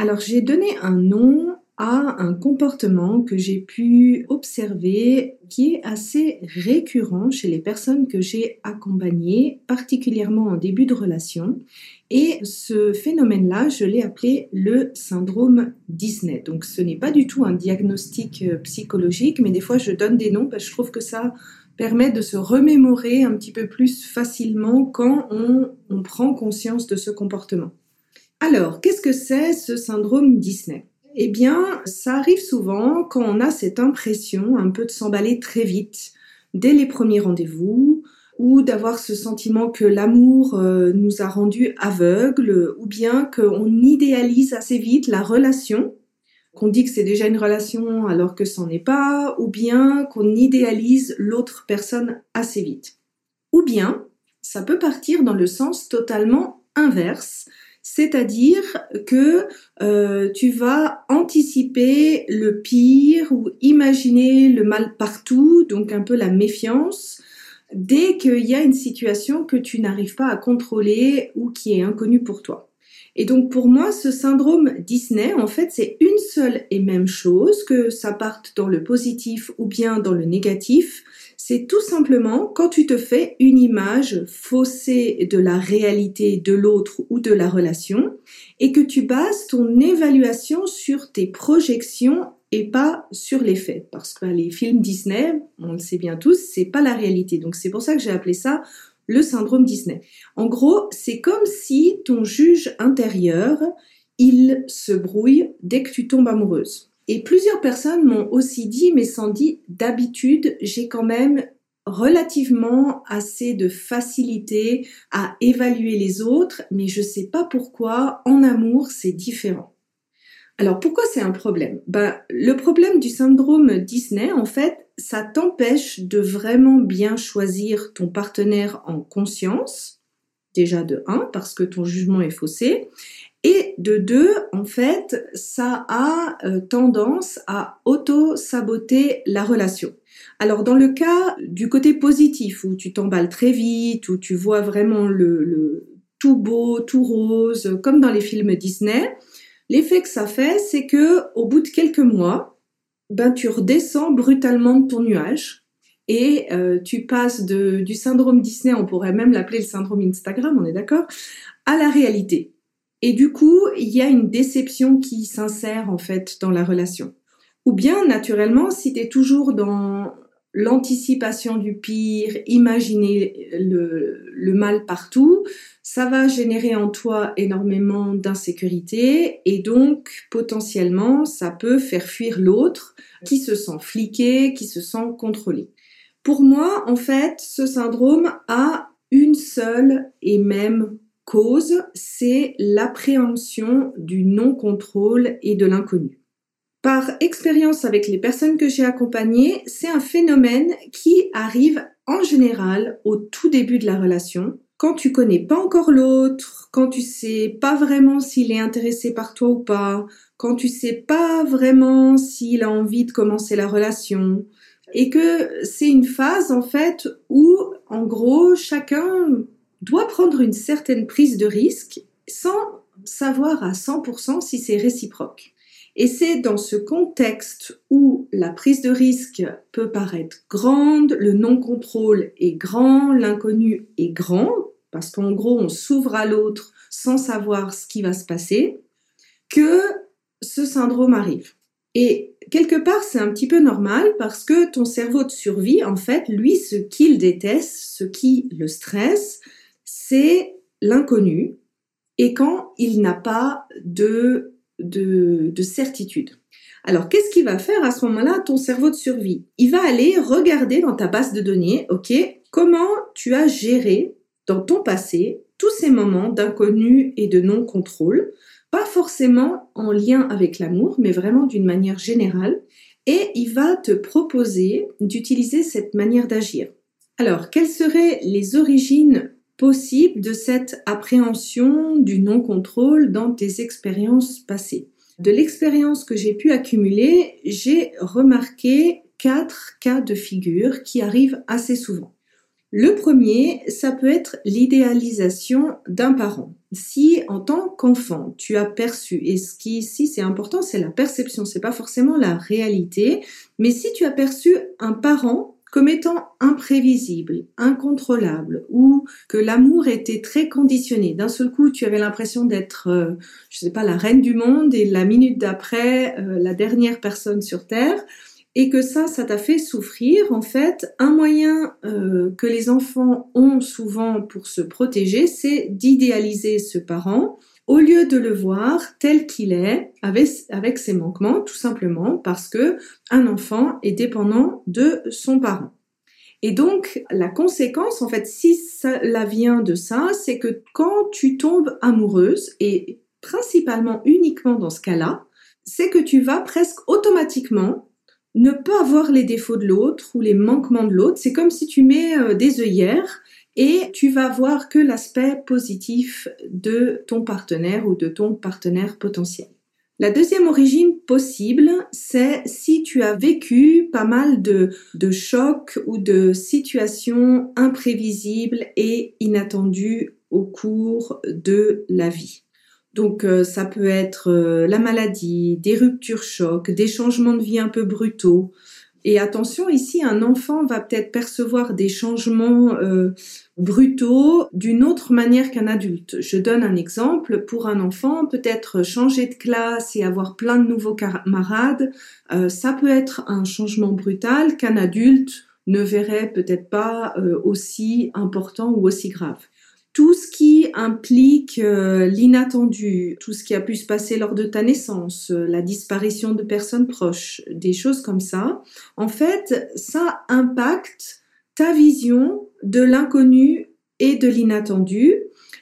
Alors j'ai donné un nom à un comportement que j'ai pu observer qui est assez récurrent chez les personnes que j'ai accompagnées, particulièrement en début de relation. Et ce phénomène-là, je l'ai appelé le syndrome Disney. Donc ce n'est pas du tout un diagnostic euh, psychologique, mais des fois je donne des noms parce que je trouve que ça permet de se remémorer un petit peu plus facilement quand on, on prend conscience de ce comportement. Alors, qu'est-ce que c'est ce syndrome Disney? Eh bien, ça arrive souvent quand on a cette impression un peu de s'emballer très vite dès les premiers rendez-vous ou d'avoir ce sentiment que l'amour euh, nous a rendus aveugles ou bien qu'on idéalise assez vite la relation qu'on dit que c'est déjà une relation alors que c'en est pas, ou bien qu'on idéalise l'autre personne assez vite. Ou bien, ça peut partir dans le sens totalement inverse, c'est-à-dire que euh, tu vas anticiper le pire ou imaginer le mal partout, donc un peu la méfiance, dès qu'il y a une situation que tu n'arrives pas à contrôler ou qui est inconnue pour toi. Et donc pour moi, ce syndrome Disney, en fait, c'est une seule et même chose, que ça parte dans le positif ou bien dans le négatif. C'est tout simplement quand tu te fais une image faussée de la réalité de l'autre ou de la relation et que tu bases ton évaluation sur tes projections et pas sur les faits. Parce que les films Disney, on le sait bien tous, c'est pas la réalité. Donc c'est pour ça que j'ai appelé ça le syndrome Disney. En gros, c'est comme si ton juge intérieur, il se brouille dès que tu tombes amoureuse. Et plusieurs personnes m'ont aussi dit, mais sans dit, d'habitude, j'ai quand même relativement assez de facilité à évaluer les autres, mais je sais pas pourquoi, en amour, c'est différent. Alors pourquoi c'est un problème? Ben, Le problème du syndrome Disney, en fait, ça t'empêche de vraiment bien choisir ton partenaire en conscience, déjà de 1, parce que ton jugement est faussé, et de 2, en fait, ça a euh, tendance à auto-saboter la relation. Alors dans le cas du côté positif, où tu t'emballes très vite, où tu vois vraiment le, tout beau, tout rose, comme dans les films Disney, L'effet que ça fait, c'est que au bout de quelques mois, ben tu redescends brutalement de ton nuage et euh, tu passes du syndrome Disney, on pourrait même l'appeler le syndrome Instagram, on est d'accord, à la réalité. Et du coup, il y a une déception qui s'insère en fait dans la relation. Ou bien, naturellement, si tu es toujours dans l'anticipation du pire, imaginer le, le, mal partout, ça va générer en toi énormément d'insécurité et donc potentiellement ça peut faire fuir l'autre qui se sent fliqué, qui se sent contrôlé. Pour moi, en fait, ce syndrome a une seule et même cause, c'est l'appréhension du non-contrôle et de l'inconnu. Par expérience avec les personnes que j'ai accompagnées, c'est un phénomène qui arrive en général au tout début de la relation, quand tu connais pas encore l'autre, quand tu sais pas vraiment s'il est intéressé par toi ou pas, quand tu sais pas vraiment s'il a envie de commencer la relation, et que c'est une phase en fait où en gros chacun doit prendre une certaine prise de risque sans savoir à 100% si c'est réciproque. Et c'est dans ce contexte où la prise de risque peut paraître grande, le non-contrôle est grand, l'inconnu est grand, parce qu'en gros on s'ouvre à l'autre sans savoir ce qui va se passer, que ce syndrome arrive. Et quelque part, c'est un petit peu normal parce que ton cerveau de survie, en fait, lui, ce qu'il déteste, ce qui le stresse, c'est l'inconnu et quand il n'a pas de, de, de certitude. Alors, qu'est-ce qu'il va faire à ce moment-là, ton cerveau de survie Il va aller regarder dans ta base de données, ok, comment tu as géré dans ton passé tous ces moments d'inconnu et de non-contrôle, pas forcément en lien avec l'amour, mais vraiment d'une manière générale, et il va te proposer d'utiliser cette manière d'agir. Alors, quelles seraient les origines possibles de cette appréhension du non-contrôle dans tes expériences passées De l'expérience que j'ai pu accumuler, j'ai remarqué quatre cas de figure qui arrivent assez souvent. Le premier, ça peut être l'idéalisation d'un parent. Si en tant qu'enfant, tu as perçu, et ce qui ici c'est important, c'est la perception, c'est pas forcément la réalité, mais si tu as perçu un parent comme étant imprévisible, incontrôlable, ou que l'amour était très conditionné. D'un seul coup, tu avais l'impression d'être, euh, je sais pas, la reine du monde et la minute d'après, euh, la dernière personne sur Terre et que ça, ça t'a fait souffrir, en fait, un moyen euh, que les enfants ont souvent pour se protéger, c'est d'idéaliser ce parent au lieu de le voir tel qu'il est, avec, ses manquements, tout simplement parce que un enfant est dépendant de son parent. Et donc, la conséquence, en fait, si cela vient de ça, c'est que quand tu tombes amoureuse, et principalement uniquement dans ce cas-là, c'est que tu vas presque automatiquement ne pas voir les défauts de l'autre ou les manquements de l'autre. C'est comme si tu mets euh, des œillères et tu vas voir que l'aspect positif de ton partenaire ou de ton partenaire potentiel. La deuxième origine possible, c'est si tu as vécu pas mal de, de chocs ou de situations imprévisibles et inattendues au cours de la vie. Donc euh, ça peut être euh, la maladie, des ruptures chocs, des changements de vie un peu brutaux. Et attention, ici, un enfant va peut-être percevoir des changements euh, brutaux d'une autre manière qu'un adulte. Je donne un exemple. Pour un enfant, peut-être changer de classe et avoir plein de nouveaux camarades, ça peut être un changement brutal qu'un adulte ne verrait peut-être pas aussi important ou aussi grave tout ce qui implique euh, l'inattendu, tout ce qui a pu se passer lors de ta naissance, euh, la disparition de personnes proches, des choses comme ça, en fait, ça impacte ta vision de l'inconnu et de l'inattendu.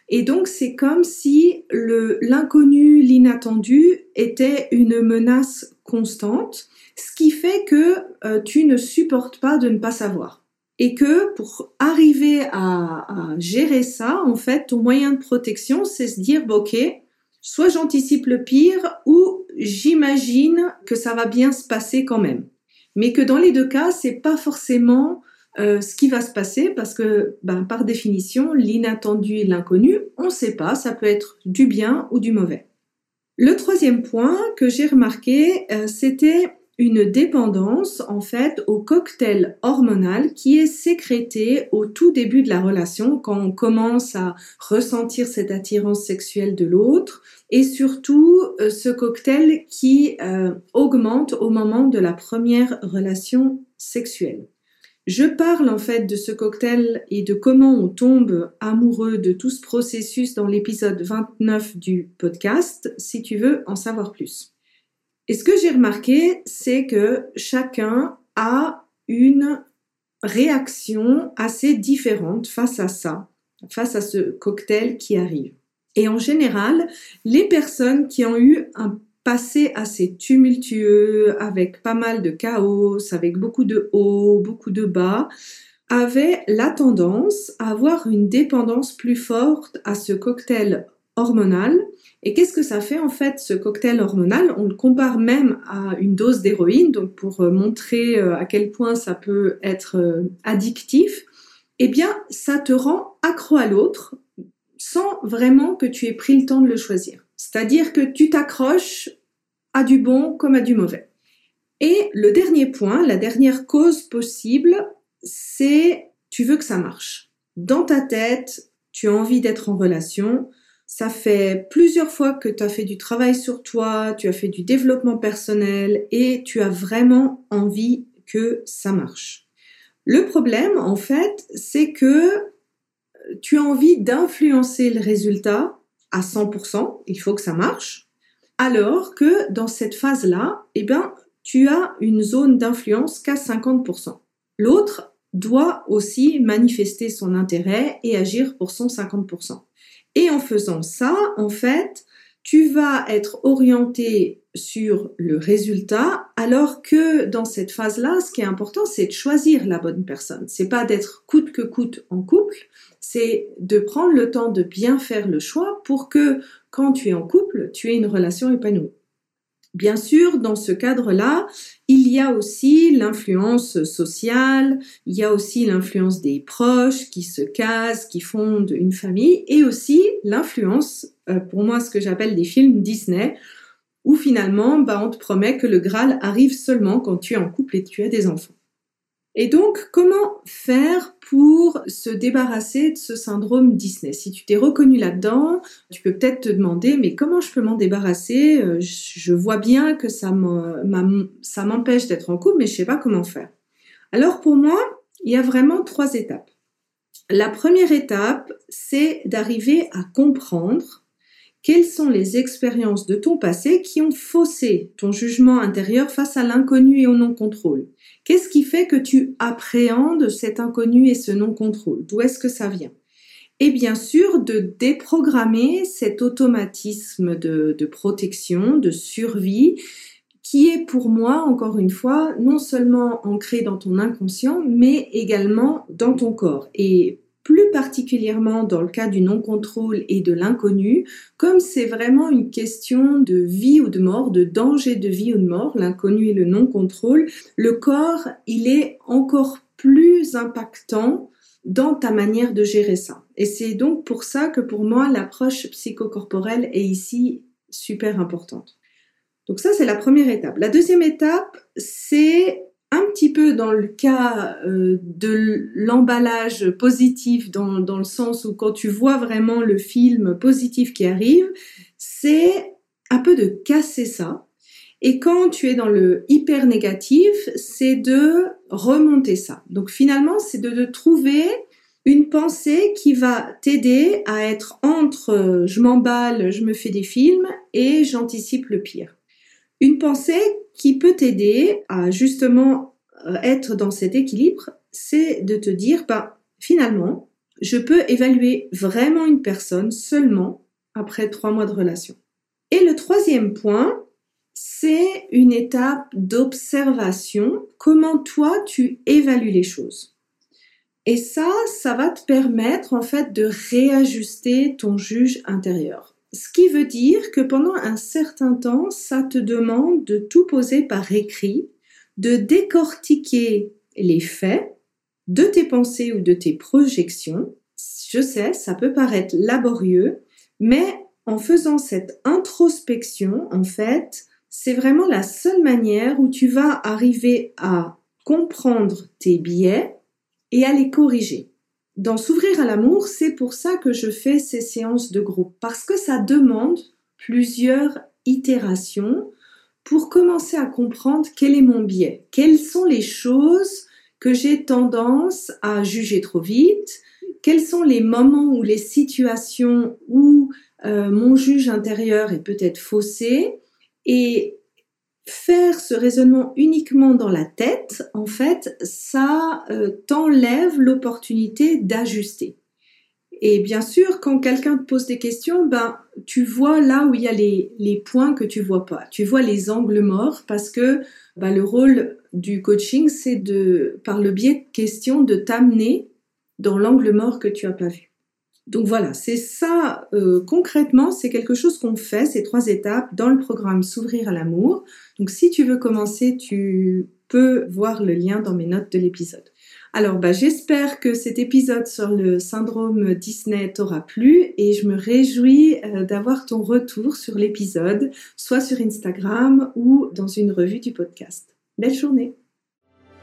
Et donc, c'est comme si l'inconnu, l'inattendu était une menace constante, ce qui fait que euh, tu ne supportes pas de ne pas savoir et que pour arriver à, gérer ça, en fait, ton moyen de protection, c'est se dire, ok, soit j'anticipe le pire ou j'imagine que ça va bien se passer quand même. Mais que dans les deux cas, c'est pas forcément euh, ce qui va se passer parce que, ben, par définition, l'inattendu et l'inconnu, on ne sait pas, ça peut être du bien ou du mauvais. Le troisième point que j'ai remarqué, euh, c'était une dépendance en fait au cocktail hormonal qui est sécrété au tout début de la relation quand on commence à ressentir cette attirance sexuelle de l'autre et surtout euh, ce cocktail qui euh, augmente au moment de la première relation sexuelle. Je parle en fait de ce cocktail et de comment on tombe amoureux de tout ce processus dans l'épisode 29 du podcast si tu veux en savoir plus. Et ce que j'ai remarqué, c'est que chacun a une réaction assez différente face à ça, face à ce cocktail qui arrive. Et en général, les personnes qui ont eu un passé assez tumultueux, avec pas mal de chaos, avec beaucoup de hauts, beaucoup de bas, avaient la tendance à avoir une dépendance plus forte à ce cocktail hormonal et qu'est-ce que ça fait en fait ce cocktail hormonal? On le compare même à une dose d'héroïne, donc pour euh, montrer euh, à quel point ça peut être euh, addictif. Eh bien, ça te rend accro à l'autre sans vraiment que tu aies pris le temps de le choisir. C'est-à-dire que tu t'accroches à du bon comme à du mauvais. Et le dernier point, la dernière cause possible, c'est tu veux que ça marche. Dans ta tête, tu as envie d'être en relation, ça fait plusieurs fois que tu as fait du travail sur toi, tu as fait du développement personnel et tu as vraiment envie que ça marche. Le problème, en fait, c'est que tu as envie d'influencer le résultat à 100%, il faut que ça marche, alors que dans cette phase-là, eh ben, tu as une zone d'influence qu'à 50%. L'autre doit aussi manifester son intérêt et agir pour son 50%. Et en faisant ça, en fait, tu vas être orienté sur le résultat, alors que dans cette phase-là, ce qui est important, c'est de choisir la bonne personne. C'est pas d'être coûte que coûte en couple, c'est de prendre le temps de bien faire le choix pour que quand tu es en couple, tu aies une relation épanouie. Bien sûr, dans ce cadre-là, il y a aussi l'influence sociale, il y a aussi l'influence des proches qui se casent, qui fondent une famille, et aussi l'influence, euh, pour moi, ce que j'appelle des films Disney, où finalement, bah, on te promet que le Graal arrive seulement quand tu es en couple et tu as des enfants. Et donc, comment faire pour se débarrasser de ce syndrome Disney? Si tu t'es reconnu là-dedans, tu peux peut-être te demander, mais comment je peux m'en débarrasser? Euh, Je vois bien que ça m'empêche d'être en couple, mais je ne sais pas comment faire. Alors pour moi, il y a vraiment trois étapes. La première étape, c'est d'arriver à comprendre quelles sont les expériences de ton passé qui ont faussé ton jugement intérieur face à l'inconnu et au non-contrôle? Qu'est-ce qui fait que tu appréhendes cet inconnu et ce non-contrôle? D'où est-ce que ça vient? Et bien sûr, de déprogrammer cet automatisme de, protection, de survie, qui est pour moi, encore une fois, non seulement ancré dans ton inconscient, mais également dans ton corps. Et plus particulièrement dans le cas du non-contrôle et de l'inconnu, comme c'est vraiment une question de vie ou de mort, de danger de vie ou de mort, l'inconnu et le non-contrôle, le corps, il est encore plus impactant dans ta manière de gérer ça. Et c'est donc pour ça que pour moi, l'approche psychocorporelle est ici super importante. Donc ça, c'est la première étape. La deuxième étape, c'est un petit peu dans le cas euh, de l'emballage positif, dans, dans le sens où quand tu vois vraiment le film positif qui arrive, c'est un peu de casser ça. Et quand tu es dans le hyper négatif, c'est de remonter ça. Donc finalement, c'est de, trouver une pensée qui va t'aider à être entre euh, je m'emballe, je me fais des films et j'anticipe le pire. Une pensée qui peut t'aider à justement euh, être dans cet équilibre, c'est de te dire, bah, finalement, je peux évaluer vraiment une personne seulement après trois mois de relation. Et le troisième point, c'est une étape d'observation, comment toi tu évalues les choses? Et ça, ça va te permettre en fait de réajuster ton juge intérieur. Ce qui veut dire que pendant un certain temps, ça te demande de tout poser par écrit, de décortiquer les faits de tes pensées ou de tes projections. Je sais, ça peut paraître laborieux, mais en faisant cette introspection, en fait, c'est vraiment la seule manière où tu vas arriver à comprendre tes biais et à les corriger dans S'ouvrir à l'amour, c'est pour ça que je fais ces séances de groupe, parce que ça demande plusieurs itérations pour commencer à comprendre quel est mon biais, quelles sont les choses que j'ai tendance à juger trop vite, quels sont les moments ou les situations où euh, mon juge intérieur est peut-être faussé, et faire ce raisonnement uniquement dans la tête, en fait, ça euh, t'enlève l'opportunité d'ajuster. Et bien sûr, quand quelqu'un te pose des questions, ben, tu vois là où il y a les, les points que tu vois pas. Tu vois les angles morts parce que ben, le rôle du coaching, c'est de, par le biais de questions, de t'amener dans l'angle mort que tu as pas vu. Donc voilà, c'est ça euh, concrètement, c'est quelque chose qu'on fait, ces trois étapes dans le programme S'ouvrir à l'amour. Donc si tu veux commencer, tu peux voir le lien dans mes notes de l'épisode. Alors bah, j'espère que cet épisode sur le syndrome Disney t'aura plu et je me réjouis euh, d'avoir ton retour sur l'épisode, soit sur Instagram ou dans une revue du podcast. Belle journée